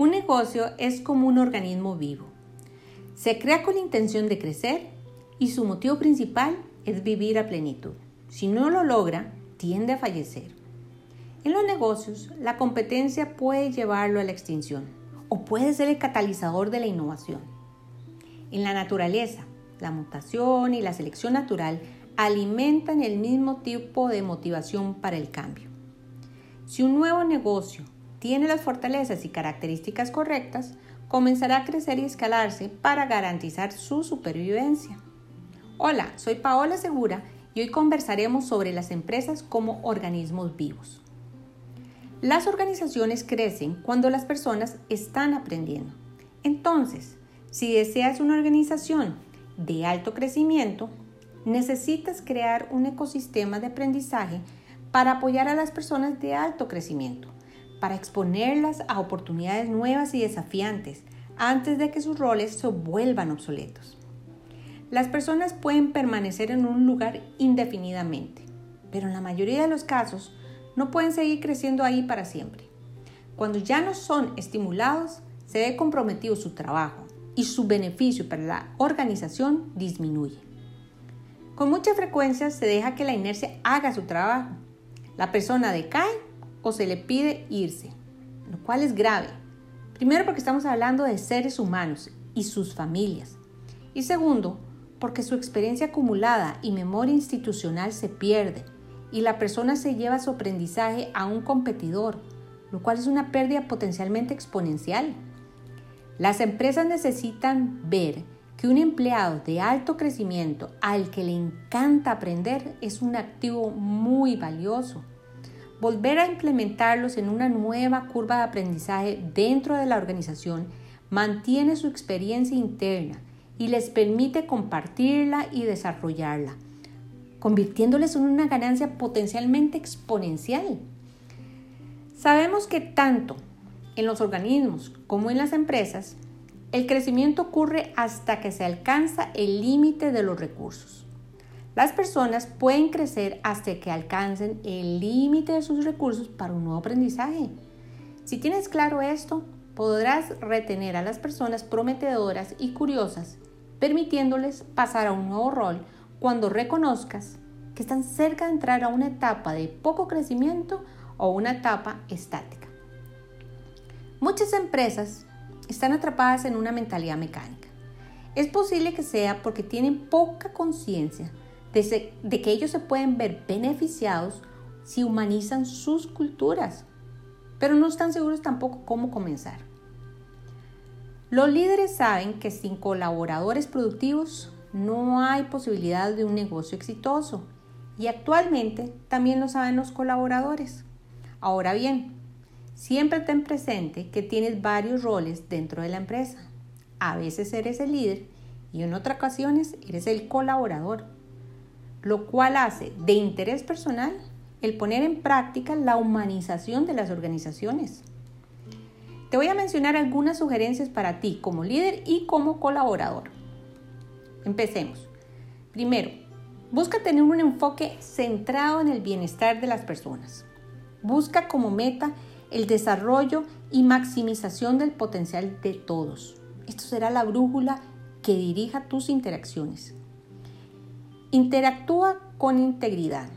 Un negocio es como un organismo vivo. Se crea con la intención de crecer y su motivo principal es vivir a plenitud. Si no lo logra, tiende a fallecer. En los negocios, la competencia puede llevarlo a la extinción o puede ser el catalizador de la innovación. En la naturaleza, la mutación y la selección natural alimentan el mismo tipo de motivación para el cambio. Si un nuevo negocio tiene las fortalezas y características correctas, comenzará a crecer y escalarse para garantizar su supervivencia. Hola, soy Paola Segura y hoy conversaremos sobre las empresas como organismos vivos. Las organizaciones crecen cuando las personas están aprendiendo. Entonces, si deseas una organización de alto crecimiento, necesitas crear un ecosistema de aprendizaje para apoyar a las personas de alto crecimiento, para exponerlas a oportunidades nuevas y desafiantes antes de que sus roles se vuelvan obsoletos. Las personas pueden permanecer en un lugar indefinidamente, pero en la mayoría de los casos no pueden seguir creciendo ahí para siempre. Cuando ya no son estimulados, se ve comprometido su trabajo y su beneficio para la organización disminuye. Con mucha frecuencia se deja que la inercia haga su trabajo. La persona decae o se le pide irse, lo cual es grave. Primero porque estamos hablando de seres humanos y sus familias. Y segundo, porque su experiencia acumulada y memoria institucional se pierde y la persona se lleva su aprendizaje a un competidor, lo cual es una pérdida potencialmente exponencial. Las empresas necesitan ver que un empleado de alto crecimiento al que le encanta aprender es un activo muy valioso. Volver a implementarlos en una nueva curva de aprendizaje dentro de la organización mantiene su experiencia interna y les permite compartirla y desarrollarla convirtiéndoles en una ganancia potencialmente exponencial. Sabemos que tanto en los organismos como en las empresas, el crecimiento ocurre hasta que se alcanza el límite de los recursos. Las personas pueden crecer hasta que alcancen el límite de sus recursos para un nuevo aprendizaje. Si tienes claro esto, podrás retener a las personas prometedoras y curiosas, permitiéndoles pasar a un nuevo rol cuando reconozcas que están cerca de entrar a una etapa de poco crecimiento o una etapa estática. Muchas empresas están atrapadas en una mentalidad mecánica. Es posible que sea porque tienen poca conciencia de, que ellos se pueden ver beneficiados si humanizan sus culturas, pero no están seguros tampoco cómo comenzar. Los líderes saben que sin colaboradores productivos no hay posibilidad de un negocio exitoso y actualmente también lo saben los colaboradores. Ahora bien, siempre ten presente que tienes varios roles dentro de la empresa. A veces eres el líder y en otras ocasiones eres el colaborador, lo cual hace de interés personal el poner en práctica la humanización de las organizaciones. Te voy a mencionar algunas sugerencias para ti como líder y como colaborador. Empecemos. Primero, busca tener un enfoque centrado en el bienestar de las personas. Busca como meta el desarrollo y maximización del potencial de todos. Esto será la brújula que dirija tus interacciones. Interactúa con integridad.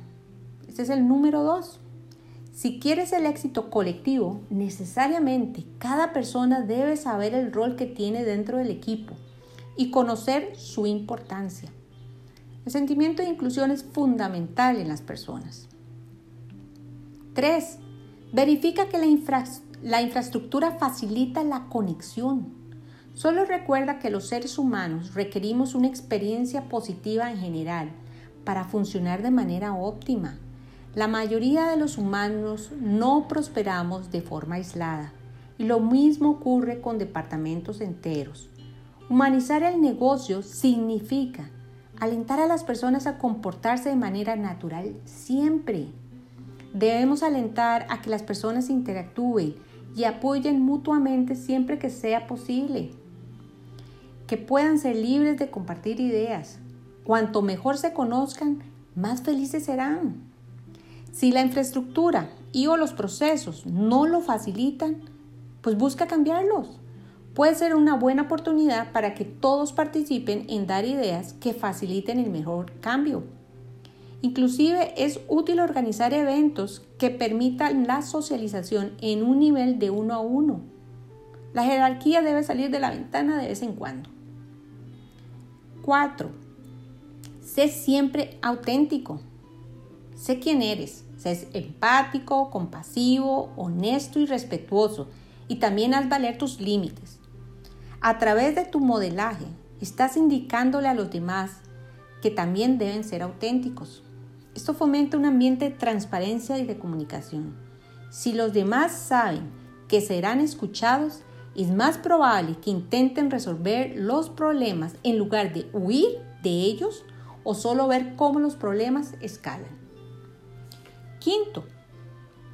Este es el número dos. Si quieres el éxito colectivo, necesariamente cada persona debe saber el rol que tiene dentro del equipo y conocer su importancia. El sentimiento de inclusión es fundamental en las personas. 3. Verifica que la, la, infraestructura facilita la conexión. Solo recuerda que los seres humanos requerimos una experiencia positiva en general para funcionar de manera óptima. La mayoría de los humanos no prosperamos de forma aislada y lo mismo ocurre con departamentos enteros. Humanizar el negocio significa alentar a las personas a comportarse de manera natural siempre. Debemos alentar a que las personas interactúen y apoyen mutuamente siempre que sea posible. Que puedan ser libres de compartir ideas. Cuanto mejor se conozcan, más felices serán. Si la infraestructura y o los procesos no lo facilitan, pues busca cambiarlos. Puede ser una buena oportunidad para que todos participen en dar ideas que faciliten el mejor cambio. Inclusive es útil organizar eventos que permitan la socialización en un nivel de uno a uno. La jerarquía debe salir de la ventana de vez en cuando. 4. Sé siempre auténtico. Sé quién eres. Sé empático, compasivo, honesto y respetuoso. Y también haz valer tus límites. A través de tu modelaje, estás indicándole a los demás que también deben ser auténticos. Esto fomenta un ambiente de transparencia y de comunicación. Si los demás saben que serán escuchados, es más probable que intenten resolver los problemas en lugar de huir de ellos o solo ver cómo los problemas escalan. Quinto,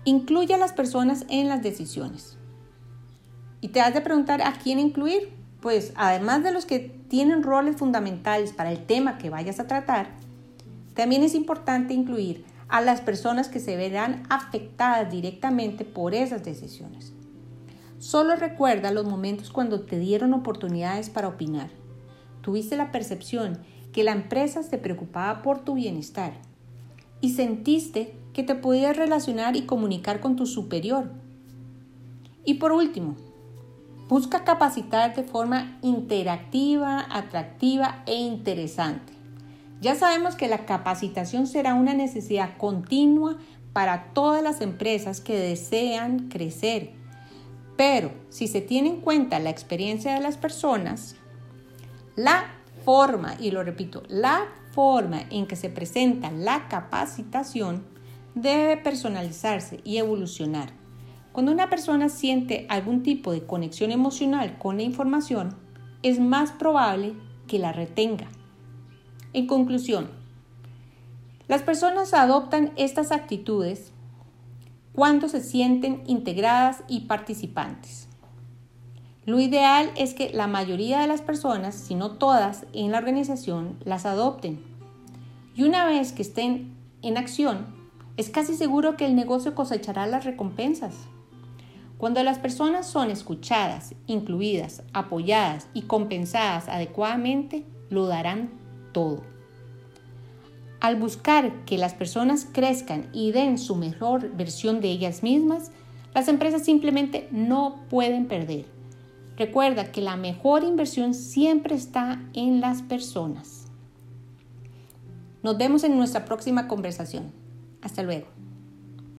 incluye a las personas en las decisiones. Y te has de preguntar a quién incluir pues además de los que tienen roles fundamentales para el tema que vayas a tratar, también es importante incluir a las personas que se verán afectadas directamente por esas decisiones. Solo recuerda los momentos cuando te dieron oportunidades para opinar. Tuviste la percepción que la empresa se preocupaba por tu bienestar y sentiste que te podías relacionar y comunicar con tu superior. Y por último, Busca capacitar de forma interactiva, atractiva e interesante. Ya sabemos que la capacitación será una necesidad continua para todas las empresas que desean crecer. Pero si se tiene en cuenta la experiencia de las personas, la forma, y lo repito, la forma en que se presenta la capacitación debe personalizarse y evolucionar. Cuando una persona siente algún tipo de conexión emocional con la información, es más probable que la retenga. En conclusión, las personas adoptan estas actitudes cuando se sienten integradas y participantes. Lo ideal es que la mayoría de las personas, si no todas, en la organización las adopten. Y una vez que estén en acción, es casi seguro que el negocio cosechará las recompensas. Cuando las personas son escuchadas, incluidas, apoyadas y compensadas adecuadamente, lo darán todo. Al buscar que las personas crezcan y den su mejor versión de ellas mismas, las empresas simplemente no pueden perder. Recuerda que la mejor inversión siempre está en las personas. Nos vemos en nuestra próxima conversación. Hasta luego.